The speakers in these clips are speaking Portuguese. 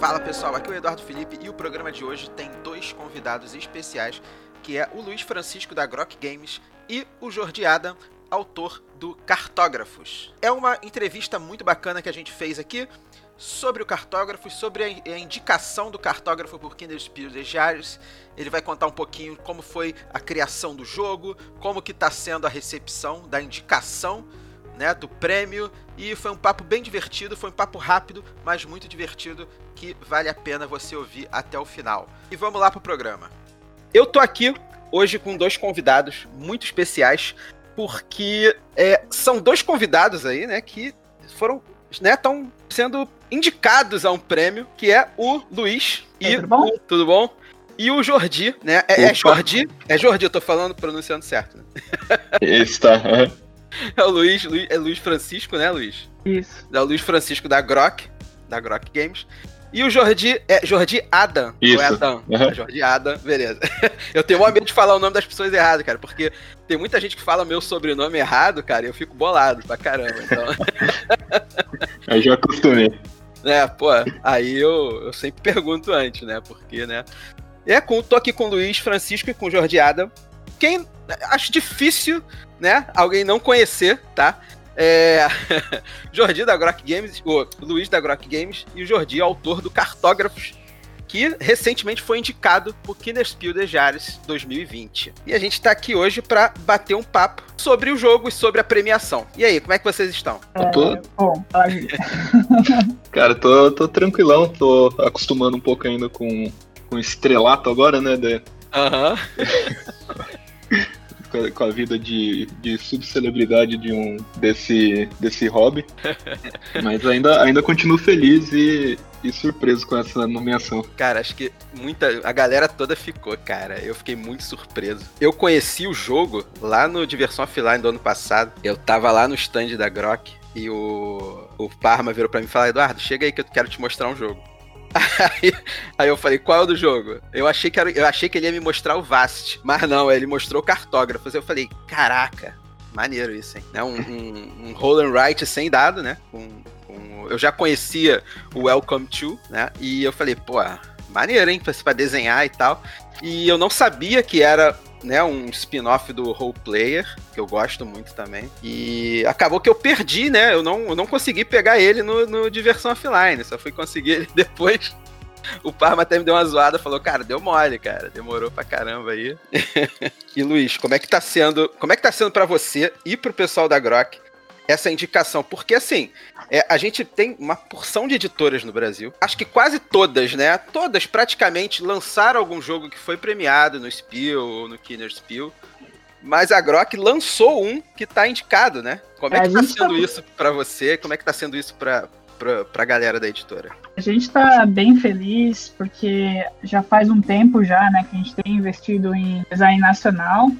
Fala pessoal, aqui é o Eduardo Felipe e o programa de hoje tem dois convidados especiais, que é o Luiz Francisco da Grok Games e o Jordi Adam, autor do Cartógrafos. É uma entrevista muito bacana que a gente fez aqui sobre o cartógrafo, sobre a indicação do cartógrafo por Kinder Spirit Ele vai contar um pouquinho como foi a criação do jogo, como que está sendo a recepção da indicação né, do prêmio e foi um papo bem divertido, foi um papo rápido, mas muito divertido que vale a pena você ouvir até o final. E vamos lá pro programa. Eu tô aqui hoje com dois convidados muito especiais, porque é, são dois convidados aí, né, que foram, né, estão sendo indicados a um prêmio, que é o Luiz e tudo bom? O, tudo bom? E o Jordi, né? É, é Jordi? É Jordi, eu tô falando, pronunciando certo. Né? Está. É o Luiz, Luiz, é Luiz Francisco, né, Luiz? Isso. É o Luiz Francisco da Grok, da Grok Games. E o Jordi, é Jordi Adam. Isso. Ou é Adam? Uhum. Jordi Adam, beleza. Eu tenho um medo de falar o nome das pessoas errado, cara, porque tem muita gente que fala meu sobrenome errado, cara, e eu fico bolado pra caramba. Então... eu já acostumei. É, pô, aí eu, eu sempre pergunto antes, né? Porque, né? É, com, tô aqui com o Luiz Francisco e com o Jordi Adam. Quem acho difícil, né? Alguém não conhecer, tá? É... Jordi da Grok Games, o Luiz da Grok Games e o Jordi, autor do Cartógrafos, que recentemente foi indicado por Kinderspiel de Jahres 2020. E a gente tá aqui hoje para bater um papo sobre o jogo e sobre a premiação. E aí, como é que vocês estão? É, tô... Bom, Cara, tô, tô tranquilão, tô acostumando um pouco ainda com, com estrelato agora, né? Aham. De... com a vida de, de subcelebridade de um desse, desse hobby. Mas ainda, ainda continuo feliz e, e surpreso com essa nomeação. Cara, acho que muita. A galera toda ficou, cara. Eu fiquei muito surpreso. Eu conheci o jogo lá no Diversão Offline do ano passado. Eu tava lá no stand da Grok e o, o Parma virou pra mim e falou: Eduardo, chega aí que eu quero te mostrar um jogo. Aí, aí, eu falei, qual é o do jogo? Eu achei, que era, eu achei que ele ia me mostrar o Vast, mas não, ele mostrou cartógrafos. Eu falei, caraca, maneiro isso, hein? Um, um, um roll and write sem dado, né? Um, um, eu já conhecia o Welcome to, né? E eu falei, pô, maneiro, hein? Pra desenhar e tal. E eu não sabia que era né, um spin-off do Role Player, que eu gosto muito também. E acabou que eu perdi, né? Eu não, eu não consegui pegar ele no, no Diversão Offline, só fui conseguir ele depois. O Parma até me deu uma zoada, falou, cara, deu mole, cara, demorou pra caramba aí. e Luiz, como é que tá sendo, como é que tá sendo para você e pro pessoal da Grok essa indicação? Porque assim, é, a gente tem uma porção de editoras no Brasil. Acho que quase todas, né? Todas praticamente lançaram algum jogo que foi premiado no Spiel ou no Kinner Spiel. Mas a Grok lançou um que tá indicado, né? Como é, é que tá sendo tá... isso para você? Como é que tá sendo isso pra, pra, pra galera da editora? A gente tá bem feliz porque já faz um tempo já, né, que a gente tem investido em design nacional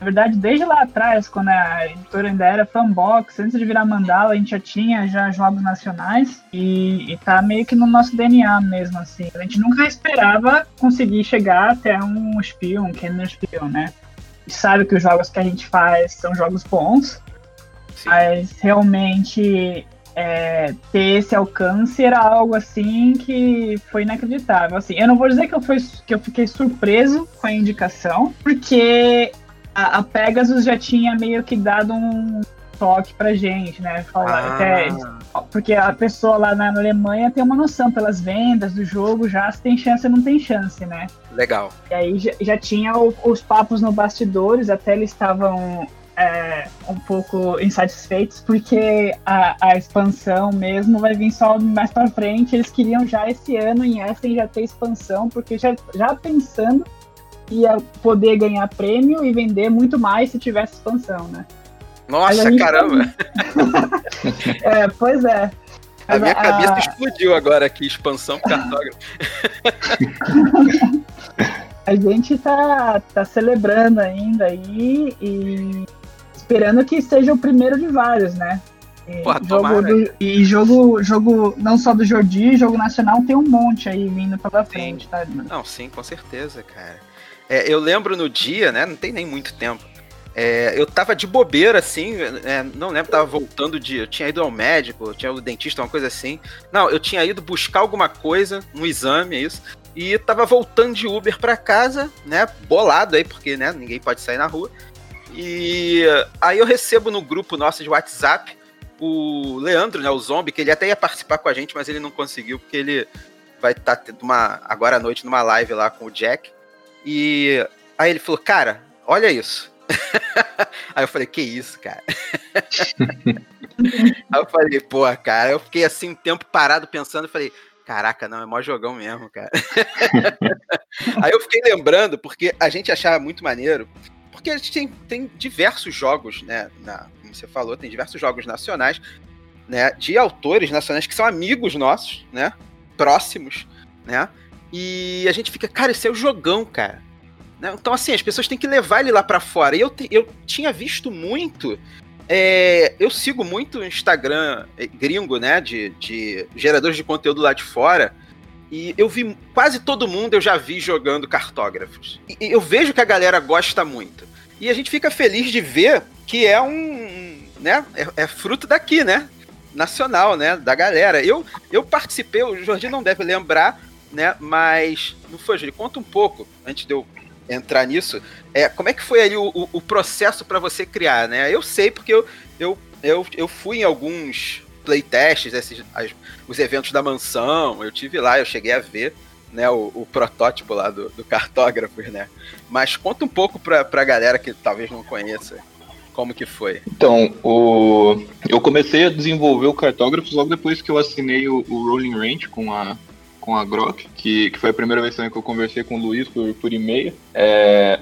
na verdade, desde lá atrás, quando a editora ainda era fanbox, antes de virar mandala, a gente já tinha já jogos nacionais e, e tá meio que no nosso DNA mesmo, assim. A gente nunca esperava conseguir chegar até um Spion, um Kenner Spion, né? E sabe que os jogos que a gente faz são jogos bons, Sim. mas realmente é, ter esse alcance era algo assim que foi inacreditável. Assim, eu não vou dizer que eu, fui, que eu fiquei surpreso com a indicação, porque a, a, Pegasus já tinha meio que dado um toque pra gente, né? Falar, ah. até, porque a pessoa lá na Alemanha tem uma noção pelas vendas do jogo, já se tem chance ou não tem chance, né? Legal. E aí já, já tinha o, os papos no bastidores, até eles estavam é, um pouco insatisfeitos, porque a, a, expansão mesmo vai vir só mais pra frente. Eles queriam já esse ano em Essen já ter expansão, porque já, já pensando ia poder ganhar prêmio e vender muito mais se tivesse expansão, né? Nossa, caramba! é, pois é. A minha a... cabeça explodiu agora aqui, expansão cartógrafo. a gente tá, tá celebrando ainda aí e esperando que seja o primeiro de vários, né? E Porra, jogo do, e jogo, jogo não só do Jordi, jogo nacional tem um monte aí vindo pela frente, tá? Não, sim, com certeza, cara. É, eu lembro no dia, né? Não tem nem muito tempo. É, eu tava de bobeira, assim, é, não lembro, tava voltando de. Eu tinha ido ao médico, tinha ido dentista, uma coisa assim. Não, eu tinha ido buscar alguma coisa, um exame, é isso. E tava voltando de Uber para casa, né? Bolado aí, porque né, ninguém pode sair na rua. E aí eu recebo no grupo nosso de WhatsApp o Leandro, né? O zombie, que ele até ia participar com a gente, mas ele não conseguiu, porque ele vai estar tá uma, agora à noite numa live lá com o Jack. E aí ele falou, cara, olha isso. aí eu falei, que isso, cara? aí eu falei, pô, cara, eu fiquei assim um tempo parado pensando, falei, caraca, não, é mó jogão mesmo, cara. aí eu fiquei lembrando, porque a gente achava muito maneiro, porque a gente tem, tem diversos jogos, né, na, como você falou, tem diversos jogos nacionais, né, de autores nacionais que são amigos nossos, né, próximos, né? E a gente fica, cara, esse é o jogão, cara. Né? Então, assim, as pessoas têm que levar ele lá para fora. E eu, eu tinha visto muito. É, eu sigo muito Instagram é, gringo, né? De, de geradores de conteúdo lá de fora. E eu vi quase todo mundo, eu já vi jogando cartógrafos. E eu vejo que a galera gosta muito. E a gente fica feliz de ver que é um. né? É, é fruto daqui, né? nacional, né? Da galera. Eu, eu participei, o Jordi não deve lembrar, né? Mas. Não foi, Jordi? Conta um pouco, antes de eu entrar nisso. É, como é que foi ali o, o, o processo para você criar, né? Eu sei porque eu, eu, eu, eu fui em alguns playtests, esses, as, os eventos da mansão, eu tive lá, eu cheguei a ver. Né, o, o protótipo lá do, do cartógrafo, né? Mas conta um pouco pra, pra galera que talvez não conheça. Como que foi? Então, o... eu comecei a desenvolver o cartógrafo logo depois que eu assinei o, o Rolling Range com a, com a Grok, que, que foi a primeira vez também que eu conversei com o Luiz por, por e-mail. É,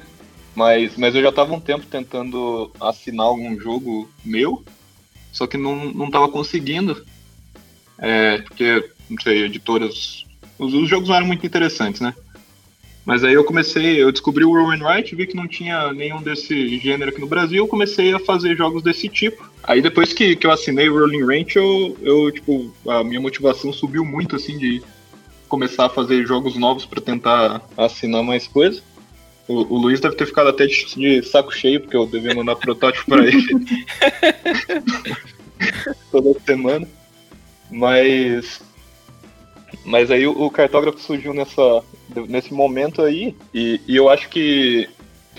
mas, mas eu já estava um tempo tentando assinar algum jogo meu, só que não, não tava conseguindo. É, porque, não sei, editoras. Os, os jogos não eram muito interessantes, né? Mas aí eu comecei, eu descobri o Roll and Write, vi que não tinha nenhum desse gênero aqui no Brasil, comecei a fazer jogos desse tipo. Aí depois que, que eu assinei o Rolling Ranch, eu, eu, tipo, a minha motivação subiu muito, assim, de começar a fazer jogos novos para tentar assinar mais coisas. O, o, Luiz deve ter ficado até de, de saco cheio, porque eu devia mandar protótipo para ele toda semana. Mas mas aí o, cartógrafo surgiu nessa, nesse momento aí, e, e eu acho que,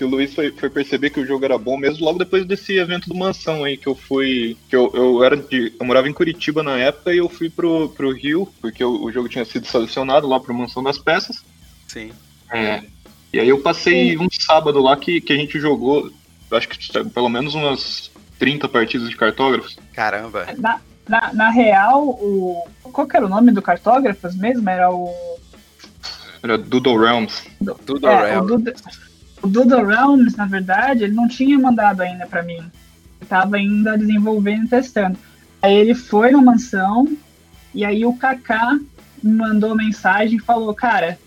que o Luiz foi, foi, perceber que o jogo era bom mesmo logo depois desse evento do Mansão aí, que eu fui. que eu, eu era de. Eu morava em Curitiba na época e eu fui pro, pro Rio, porque o, o jogo tinha sido selecionado lá pro Mansão das Peças. Sim. É, e aí eu passei um sábado lá que, que a gente jogou, acho que pelo menos umas 30 partidas de cartógrafos. Caramba! Na, na, na real, o. Qual que era o nome do cartógrafos mesmo? Era o. Era Doodle Realms. Doodle é, Realms. O Doodle, Realms, na verdade, ele não tinha mandado ainda para mim. Ele tava ainda desenvolvendo e testando. Aí ele foi na mansão, e aí o Kaká me mandou mensagem e falou, cara,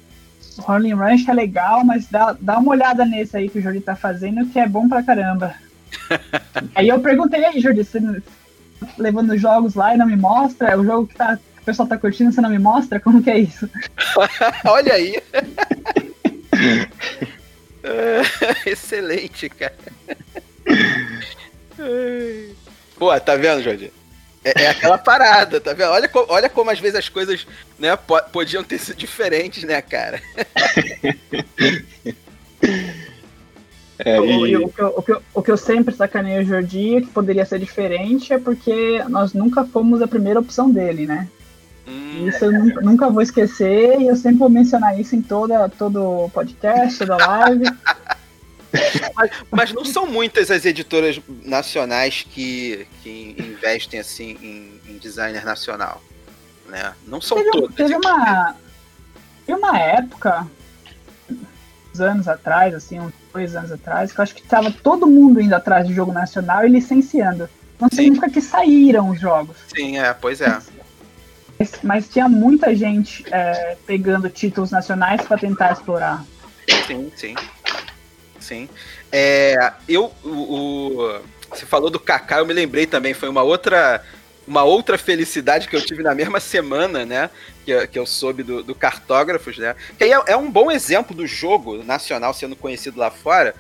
o Rolling Ranch é legal, mas dá, dá uma olhada nesse aí que o Jordi tá fazendo, que é bom pra caramba. aí eu perguntei aí, Jordi, você levando jogos lá e não me mostra? É o jogo que, tá, que o pessoal tá curtindo, você não me mostra? Como que é isso? Olha aí! excelente, cara. Pô, tá vendo, Jordi? É, é, aquela parada, tá vendo? Olha, olha como às vezes as coisas né, podiam ter sido diferentes, né, cara? É, e... o, o, que eu, o, que eu, o, que eu, sempre sacaneio o Jordi, que poderia ser diferente, é porque nós nunca fomos a primeira opção dele, né? Hum, isso eu nunca, nunca, vou esquecer e eu sempre vou mencionar isso em toda, todo podcast, toda live. mas, mas, não são muitas as editoras nacionais que, que investem assim em, em designer nacional. Né? Não são teve, todas. Teve uma, teve uma época, uns anos atrás, assim, uns dois anos atrás, que eu acho que estava todo mundo indo atrás de jogo nacional e licenciando. Não significa que saíram os jogos. Sim, é, pois é. Mas, mas tinha muita gente é, pegando títulos nacionais para tentar explorar. Sim, sim. Sim. É, eu, o, o, você falou do Kaká, eu me lembrei também, foi uma outra uma outra felicidade que eu tive na mesma semana, né? Que, que eu soube do, do Cartógrafos, né? Que aí é, é, um bom exemplo do jogo nacional sendo conhecido lá fora.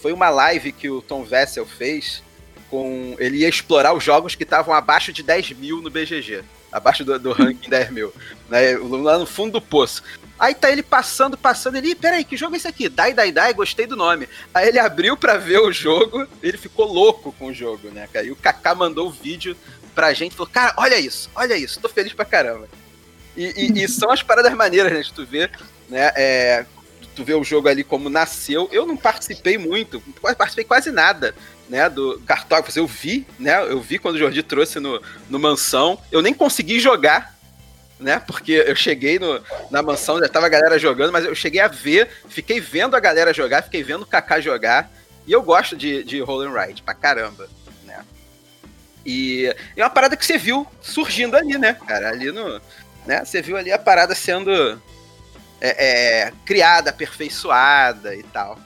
foi uma live que o Tom Vessel fez com. Ele ia explorar os jogos que estavam abaixo de 10 mil no BGG. Abaixo do, do ranking 10 mil. Né, lá no fundo do poço. Aí tá ele passando, passando, ele, peraí, que jogo é esse aqui? Dai, dai, dai, gostei do nome. Aí ele abriu pra ver o jogo, ele ficou louco com o jogo, né, cara? E o Kaká mandou o vídeo pra gente, falou, cara, olha isso, olha isso, tô feliz pra caramba. E, e, e são as paradas maneiras, né, de tu ver, né, é, tu vê o jogo ali como nasceu. Eu não participei muito, participei quase nada, né, do cartógrafos. Eu vi, né, eu vi quando o Jordi trouxe no, no Mansão. Eu nem consegui jogar, né? Porque eu cheguei no, na mansão, já tava a galera jogando, mas eu cheguei a ver, fiquei vendo a galera jogar, fiquei vendo o Kaká jogar. E eu gosto de, de Roll and Ride pra caramba, né? E é uma parada que você viu surgindo ali, né, cara? Ali no. Né? Você viu ali a parada sendo é, é, criada, aperfeiçoada e tal.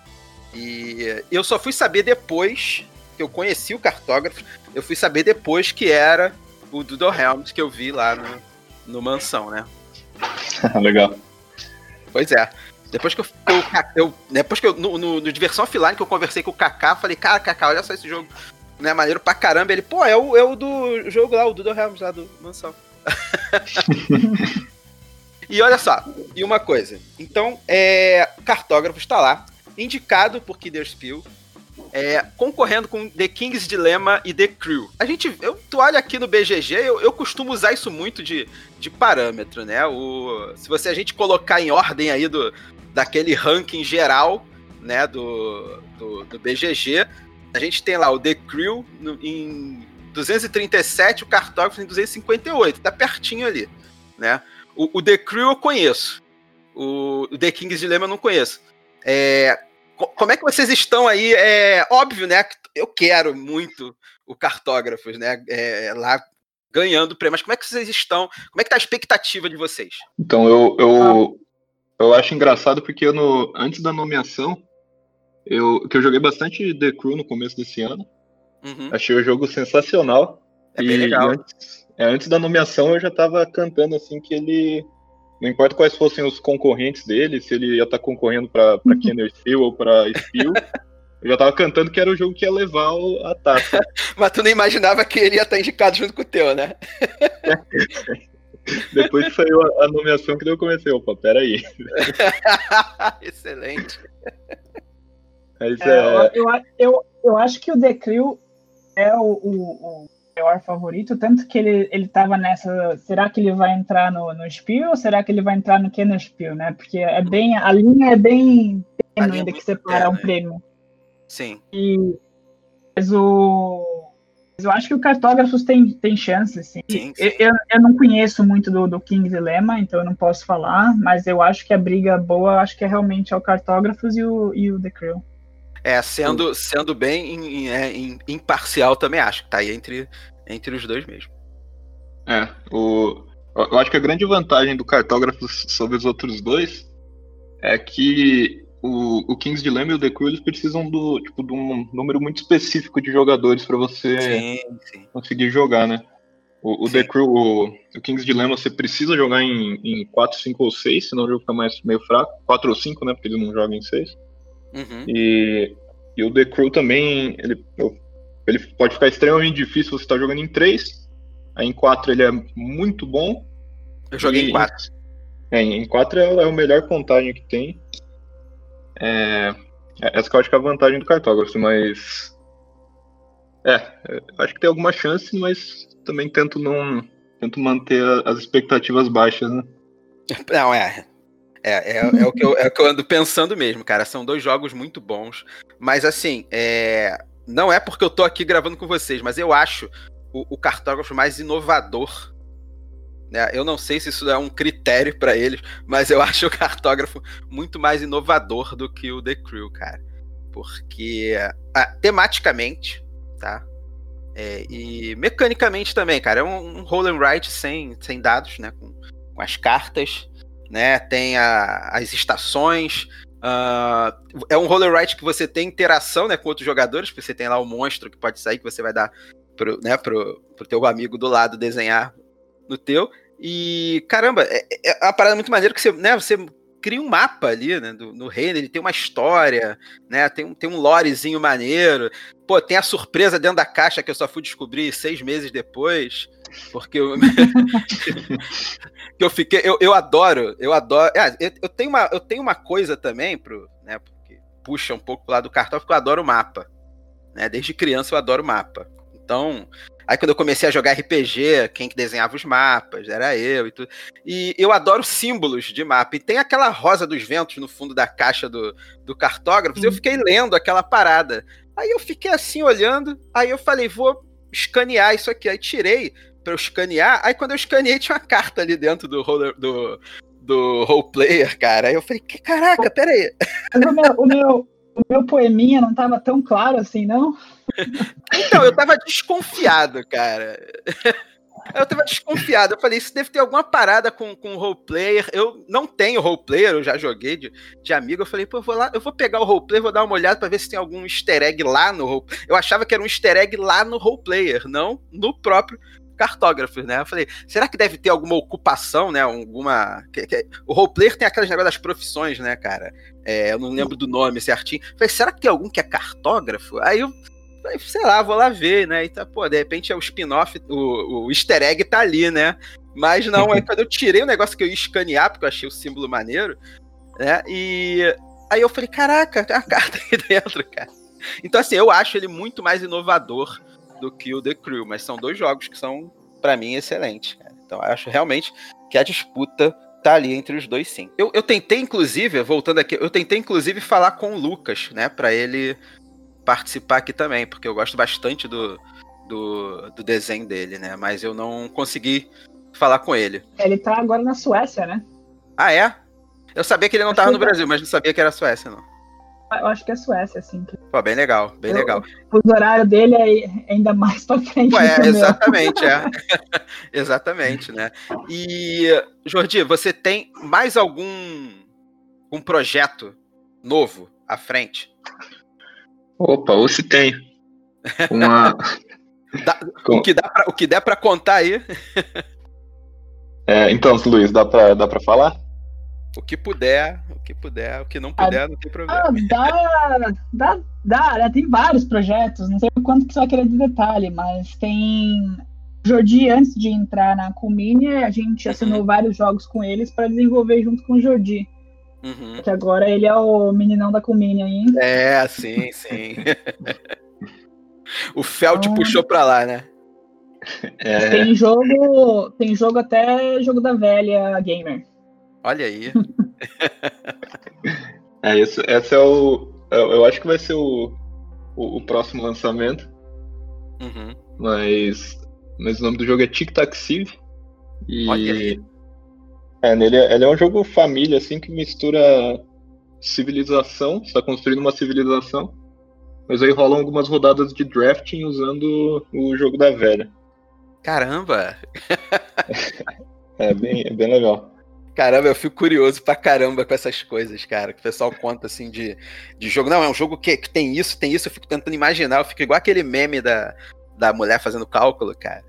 E eu só fui saber depois que eu conheci o cartógrafo, eu fui saber depois que era o Doodle Helms que eu vi lá no, no Mansão, né? Legal. Pois é. Depois que eu, eu, eu depois que eu, no, no, no, Diversão Offline, que eu conversei com o Kaká, falei, cara, Kaká, olha só esse jogo, né, maneiro pra caramba. Ele, pô, é o, é o do jogo lá, o Doodle Helms lá do Mansão. e olha só, e uma coisa. Então, é, o cartógrafo está lá, indicado por Kidder Spiel, é, concorrendo com The King's Dilemma e The Crew. A gente, eu, tu olha aqui no BGG, eu, eu costumo usar isso muito de, de parâmetro, né? O, se você a gente colocar em ordem aí do, daquele ranking geral, né, do, do, do BGG, a gente tem lá o The Crew no, em 237, o Cartógrafo em 258, tá pertinho ali, né? O, o The Crew eu conheço, o, o The King's Dilemma eu não conheço. É, como é que vocês estão aí? É óbvio, né? Eu quero muito o Cartógrafos, né? É, lá ganhando prêmio. Mas como é que vocês estão? Como é que tá a expectativa de vocês? Então, eu, eu, eu acho engraçado porque eu no, antes da nomeação, eu, que eu joguei bastante The Crew no começo desse ano. Uhum. Achei o jogo sensacional. É bem legal. Antes, é, antes da nomeação eu já tava cantando assim que ele não importa quais fossem os concorrentes dele, se ele ia estar tá concorrendo para uhum. Kenner Steel ou para Steel, eu já tava cantando que era o jogo que ia levar a taça. Mas tu não imaginava que ele ia estar tá indicado junto com o teu, né? Depois que saiu a, nomeação que eu comecei, opa, peraí. Excelente. Mas, é, é... Eu, eu, eu, acho que o The Crew é o, o, o maior favorito, tanto que ele, ele tava nessa. Será que ele vai entrar no, no Spiel ou será que ele vai entrar no Kenner Spiel, né? Porque é bem. A linha é bem tênue ainda que separa um prêmio. Sim. E, mas o. Mas eu acho que o Cartógrafos tem, tem chances, sim. sim, sim. Eu, eu não conheço muito do, do King's Dilemma, então eu não posso falar, mas eu acho que a briga boa, acho que é realmente é o Cartógrafos e o, e o The Crew. É, sendo, sendo bem é, imparcial também acho que tá aí entre, entre os dois mesmo. É, o, eu acho que a grande vantagem do cartógrafo sobre os outros dois é que o, o Kings Dilemma e o The Crew eles precisam do, tipo, de um número muito específico de jogadores para você sim, sim. conseguir jogar, né? O, o The Crew, o, o, Kings Dilemma, você precisa jogar em, em 4, 5 ou 6, senão o jogo fica mais meio fraco. 4 ou 5, né? Porque ele não joga em 6. Uhum. E, e o The Crew também, ele, ele pode ficar extremamente difícil você estar tá jogando em 3. Aí em 4 ele é muito bom. Eu joguei e, em 4. É, em 4 é, é a melhor contagem que tem. É, é, essa que eu acho que é a vantagem do cartógrafo, mas. É, é, acho que tem alguma chance, mas também tento não. Tento manter as expectativas baixas, né? Não, é. É, é, é, o que eu, é o que eu ando pensando mesmo, cara. São dois jogos muito bons. Mas assim, é, não é porque eu tô aqui gravando com vocês, mas eu acho o, o cartógrafo mais inovador. Né? Eu não sei se isso é um critério para eles, mas eu acho o cartógrafo muito mais inovador do que o The Crew, cara. Porque ah, tematicamente, tá? É, e mecanicamente também, cara, é um, um roll and write sem, sem dados, né? Com, com as cartas né? Tem a, as estações. Uh, é um roller right que você tem interação né, com outros jogadores, porque você tem lá o monstro que pode sair, que você vai dar pro, né, pro, pro teu amigo do lado desenhar no teu. E, caramba, é, é uma parada muito maneira que você, né, você cria um mapa ali, né, do, no reino, ele tem uma história, né, tem, tem um lorezinho maneiro, pô, tem a surpresa dentro da caixa que eu só fui descobrir seis meses depois, porque eu, eu fiquei, eu, eu adoro, eu adoro, é, eu, eu, tenho uma, eu tenho uma coisa também pro, né, porque puxa um pouco lado do cartão, porque eu adoro mapa, né, desde criança eu adoro mapa, então Aí quando eu comecei a jogar RPG, quem que desenhava os mapas era eu e tudo. E eu adoro símbolos de mapa. E tem aquela rosa dos ventos no fundo da caixa do, do cartógrafo. Hum. Eu fiquei lendo aquela parada. Aí eu fiquei assim olhando. Aí eu falei, vou escanear isso aqui. Aí tirei para eu escanear. Aí quando eu escaneei, tinha uma carta ali dentro do, roller, do, do roleplayer, cara. Aí eu falei, que caraca, peraí. O meu, o meu, o meu poeminha não tava tão claro assim, não? Então, eu tava desconfiado, cara. Eu tava desconfiado. Eu falei, isso deve ter alguma parada com, com roleplayer. Eu não tenho roleplayer, eu já joguei de, de amigo. Eu falei, pô, eu vou lá, eu vou pegar o roleplayer, vou dar uma olhada pra ver se tem algum easter egg lá no roleplayer. Eu achava que era um easter egg lá no roleplayer, não no próprio cartógrafos, né? Eu falei, será que deve ter alguma ocupação, né? Alguma. O roleplayer tem aquelas negócios das profissões, né, cara? É, eu não lembro do nome certinho. Eu falei, será que tem algum que é cartógrafo? Aí eu sei lá, vou lá ver, né? E tá, pô, de repente é o spin-off, o, o easter egg tá ali, né? Mas não, aí quando eu tirei o negócio que eu ia escanear, porque eu achei o símbolo maneiro, né? E aí eu falei, caraca, tem uma carta aí dentro, cara. Então, assim, eu acho ele muito mais inovador do que o The Crew, mas são dois jogos que são, para mim, excelentes. Cara. Então, eu acho realmente que a disputa tá ali entre os dois, sim. Eu, eu tentei, inclusive, voltando aqui, eu tentei, inclusive, falar com o Lucas, né, para ele participar aqui também, porque eu gosto bastante do, do, do, desenho dele, né, mas eu não consegui falar com ele. Ele tá agora na Suécia, né? Ah, é? Eu sabia que ele não tava no Brasil, mas não sabia que era Suécia, não. Eu acho que é Suécia, assim. Que... Pô, bem legal, bem eu, legal. O horário dele é ainda mais pra frente. Pô, é, exatamente, é. exatamente, né? E, Jordi, você tem mais algum um projeto novo à frente? Opa, ou se tem. Uma... dá, o, que dá pra, o que der para contar aí. é, então, Luiz, dá pra, dá pra falar? O que puder, o que puder, o que não puder, ah, não tem problema. Ah, dá, dá, dá, né? tem vários projetos, não sei o quanto que você vai querer de detalhe, mas tem. Jordi, antes de entrar na Culmine, a gente assinou uhum. vários jogos com eles para desenvolver junto com o Jordi. Uhum. Que agora ele é o meninão da Culmine ainda. É, sim, sim. o Felt então, puxou pra lá, né? É... Tem jogo, tem jogo até jogo da velha gamer. Olha aí. é, esse, esse é o. Eu acho que vai ser o, o, o próximo lançamento. Uhum. Mas, mas o nome do jogo é Tic Tac Civ. E. Olha aí. É, nele, ele é um jogo família, assim, que mistura civilização, está construindo uma civilização, mas aí rolam algumas rodadas de drafting usando o jogo da velha. Caramba! é, bem, é bem legal. Caramba, eu fico curioso pra caramba com essas coisas, cara. Que o pessoal conta assim de, de jogo. Não, é um jogo que, que tem isso, tem isso. Eu fico tentando imaginar. Eu fico igual aquele meme da, da mulher fazendo cálculo, cara.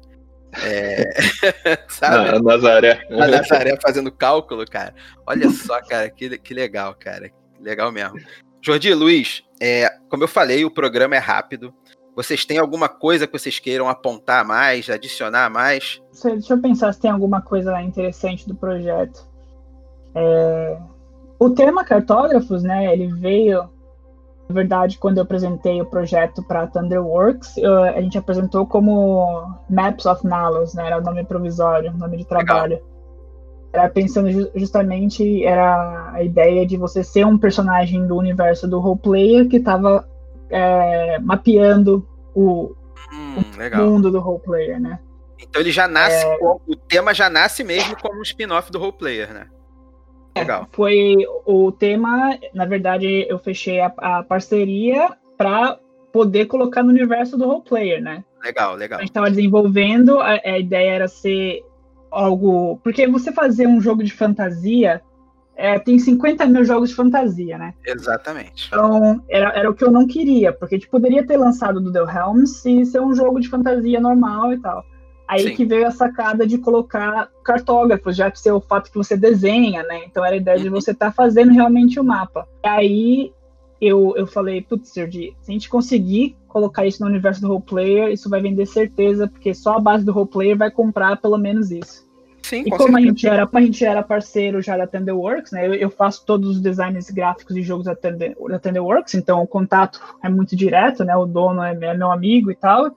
É, sabe? a Nazaré. A Nazaré fazendo cálculo, cara. Olha só, cara, que, que legal, cara. Legal mesmo. Jordi, Luiz, é, como eu falei, o programa é rápido. Vocês têm alguma coisa que vocês queiram apontar mais, adicionar mais? Deixa eu pensar se tem alguma coisa interessante do projeto. É... O tema cartógrafos, né, ele veio, na verdade, quando eu apresentei o projeto para Thunderworks, eu, a gente apresentou como Maps of Nalos, né, era o nome provisório, nome de trabalho. Legal. Era pensando justamente, era a ideia de você ser um personagem do universo do roleplayer que estava é, mapeando o, hum, o mundo do roleplayer, né? Então ele já nasce, é... o tema já nasce mesmo como um spin-off do roleplayer, né? É, Legal. Foi o tema, na verdade, eu fechei a, a parceria para poder colocar no universo do roleplayer, né? Legal, legal. A gente estava desenvolvendo, a, a, ideia era ser algo. Porque você fazer um jogo de fantasia. É, tem 50 mil jogos de fantasia, né? Exatamente. Então, era, era o que eu não queria, porque a gente poderia ter lançado do The Helms e ser um jogo de fantasia normal e tal. Aí Sim. que veio a sacada de colocar cartógrafos, já que ser o fato que você desenha, né? Então era a ideia de uhum. você estar tá fazendo realmente o mapa. Aí eu, eu falei, putz, Sergi, se a gente conseguir colocar isso no universo do role player, isso vai vender certeza, porque só a base do role player vai comprar pelo menos isso. Sim, e com como a gente, era, a gente era parceiro já da Thunderworks, né? Eu, eu faço todos os designs gráficos de jogos da, Thunder, da Thunderworks, então o contato é muito direto, né? O dono é meu amigo e tal.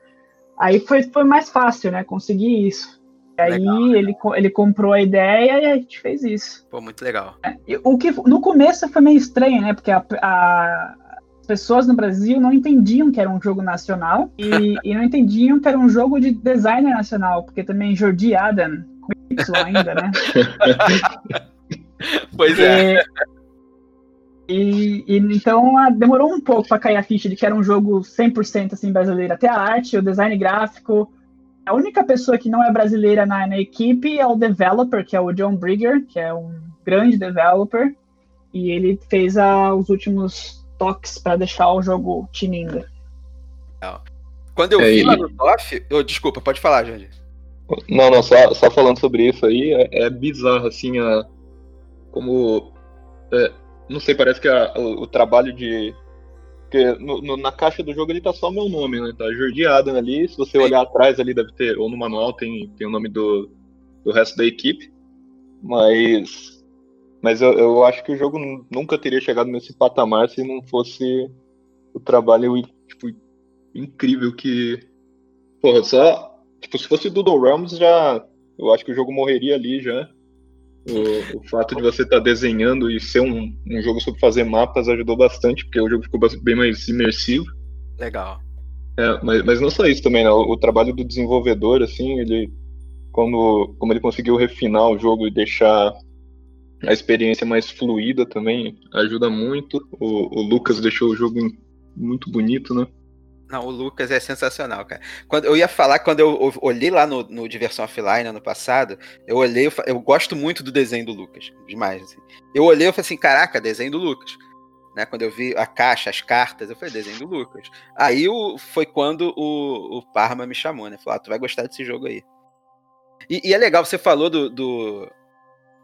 Aí foi, foi mais fácil, né? Conseguir isso. E aí legal, ele, ele comprou a ideia e a gente fez isso. Pô, muito legal. É, o que no começo foi meio estranho, né? Porque a, a, as pessoas no Brasil não entendiam que era um jogo nacional e, e, não entendiam que era um jogo de designer nacional, porque também Jordi Adam, com Y ainda, né? pois é. E, e, então demorou um pouco para cair a ficha de que era um jogo 100% assim brasileiro. Até a arte, o design gráfico. A única pessoa que não é brasileira na, na equipe é o developer, que é o John Brigger, que é um grande developer. E ele fez a, os últimos toques para deixar o jogo tinindo. Quando eu é, vi lá no TOF, oh, desculpa, pode falar, Jandir. Não, não, só, só falando sobre isso aí, é, é bizarro, assim, a, como é, não sei, parece que a, o, o, trabalho de. Porque no, no, na caixa do jogo ele tá só o meu nome, né? Tá Jordi Adam ali. Se você olhar atrás ali, deve ter. Ou no manual tem, tem o nome do, do resto da equipe. Mas. Mas eu, eu acho que o jogo nunca teria chegado nesse patamar se não fosse o trabalho tipo, incrível que. Porra, só. Tipo, se fosse Doodle Realms já. Eu acho que o jogo morreria ali já. O, o, fato de você estar tá desenhando e ser um, um jogo sobre fazer mapas ajudou bastante, porque o jogo ficou bem mais imersivo. Legal. É, mas, mas não só isso também, né? O, o, trabalho do desenvolvedor, assim, ele. Como, como ele conseguiu refinar o jogo e deixar a experiência mais fluida também, ajuda muito. O, o Lucas deixou o jogo muito bonito, né? Não, o Lucas é sensacional, cara. Quando eu ia falar, quando eu olhei lá no, no Diversão Offline ano passado, eu olhei, eu, eu, gosto muito do desenho do Lucas, demais. Assim. Eu olhei e falei assim, caraca, desenho do Lucas. Né, quando eu vi a caixa, as cartas, eu falei, desenho do Lucas. Aí o, foi quando o, o Parma me chamou, né? Falou, ah, tu vai gostar desse jogo aí. E, e é legal, você falou do, do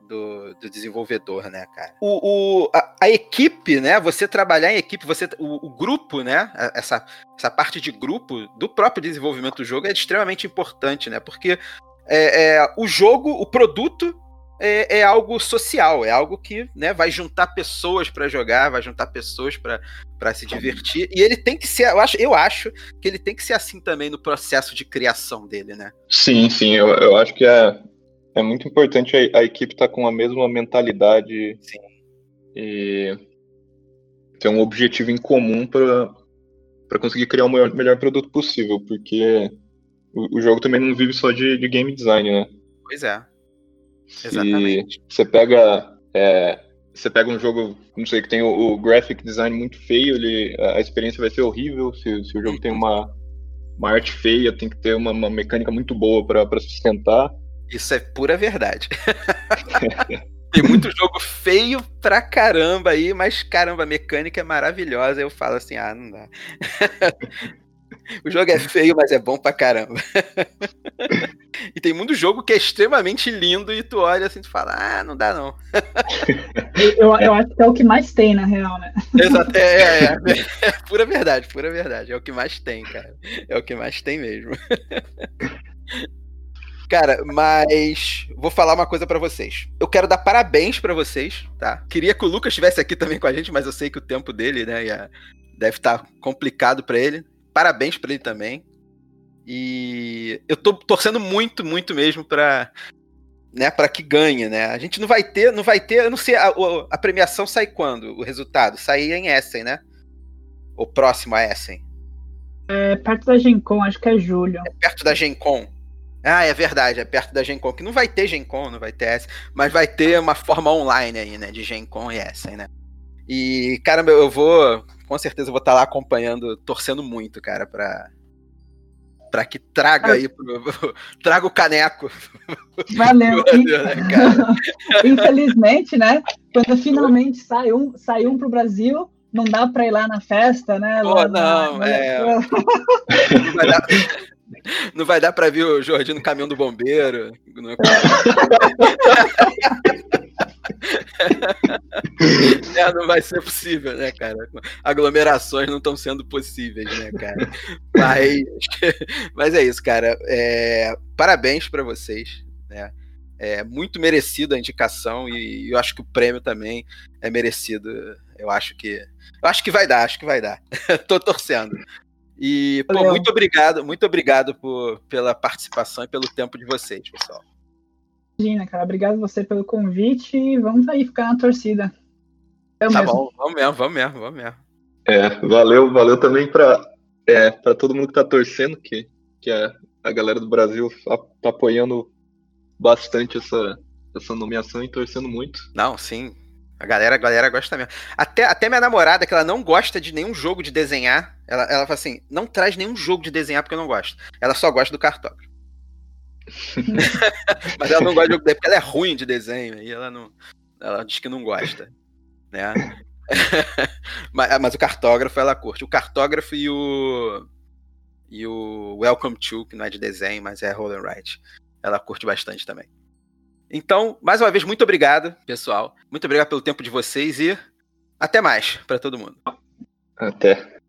do, do desenvolvedor, né, cara? O, o a, a, equipe, né? Você trabalhar em equipe, você o, o, grupo, né? Essa, essa parte de grupo do próprio desenvolvimento do jogo é extremamente importante, né? Porque é, é o jogo, o produto é, é, algo social, é algo que né, vai juntar pessoas para jogar, vai juntar pessoas para se divertir. E ele tem que ser, eu acho, eu acho que ele tem que ser assim também no processo de criação dele, né? Sim, sim, eu, eu acho que é, é muito importante a, a equipe estar tá com a mesma mentalidade Sim. e ter um objetivo em comum para conseguir criar o melhor, melhor, produto possível, porque o, o, jogo também não vive só de, de game design, né? Pois é. Exatamente. E você pega. É, você pega um jogo, não sei, que tem o, o, graphic design muito feio, ele, a experiência vai ser horrível. Se, se o jogo tem uhum. uma, uma arte feia, tem que ter uma, uma mecânica muito boa para sustentar. Isso é pura verdade. Tem muito jogo feio pra caramba aí, mas caramba, a mecânica é maravilhosa. Eu falo assim, ah, não dá. o jogo é feio, mas é bom pra caramba. e tem muito jogo que é extremamente lindo e tu olha assim e fala, ah, não dá não. eu, eu acho que é o que mais tem, na real, né? Exato, é, é, é, é pura verdade, pura verdade. É o que mais tem, cara. É o que mais tem mesmo. Cara, mas vou falar uma coisa para vocês. Eu quero dar parabéns para vocês, tá? Queria que o Lucas estivesse aqui também com a gente, mas eu sei que o tempo dele, né, ia, deve estar tá complicado para ele. Parabéns para ele também. E eu tô torcendo muito, muito mesmo para né, para que ganhe, né? A gente não vai ter, não vai ter, eu não sei, a, a premiação sai quando? O resultado sai em Essen, né? O próximo a Essen. É perto da Gencom, acho que é julho. É perto da Gencom. Ah, é verdade, é perto da Gencom, que não vai ter Gencom, não vai ter essa, mas vai ter uma forma online aí, né, de Gencom e essa, né. E, caramba, eu vou, com certeza vou estar tá lá acompanhando, torcendo muito, cara, pra, pra que traga aí, pro, traga o caneco. Valeu. né, Infelizmente, né, quando finalmente sai um, sai um pro Brasil, não dá pra ir lá na festa, né? Pô, não, na... é... não vai dar... Não vai dar pra ver o Jordi no caminhão do bombeiro. Não, é, não vai ser possível, né, cara? Aglomerações não estão sendo possíveis, né, cara? Mas, mas é isso, cara. É, parabéns para vocês, né? É muito merecido a indicação e eu acho que o prêmio também é merecido. Eu acho que. Eu acho que vai dar, acho que vai dar. Tô torcendo. E, pô, muito obrigado, muito obrigado por, pela participação e pelo tempo de vocês, pessoal. Imagina, cara. Obrigado você pelo convite e vamos aí ficar na torcida. Eu tá mesmo. bom, vamos mesmo, vamos mesmo, vamos mesmo. É, valeu, valeu também para é, pra todo mundo que tá torcendo, que, que a, a galera do Brasil tá apoiando bastante essa, essa nomeação e torcendo muito. Não, sim. A galera, a galera gosta mesmo. Até, até minha namorada, que ela não gosta de nenhum jogo de desenhar, ela, ela fala assim: não traz nenhum jogo de desenhar porque eu não gosto. Ela só gosta do cartógrafo. Mas ela não gosta de jogo porque ela é ruim de desenho. E ela não. Ela diz que não gosta. Né? mas, mas, o cartógrafo ela curte. O cartógrafo e o. E o Welcome to, que não é de desenho, mas é Roll and Write. Ela curte bastante também. Então, mais uma vez, muito obrigado, pessoal. Muito obrigado pelo tempo de vocês e até mais para todo mundo. Até.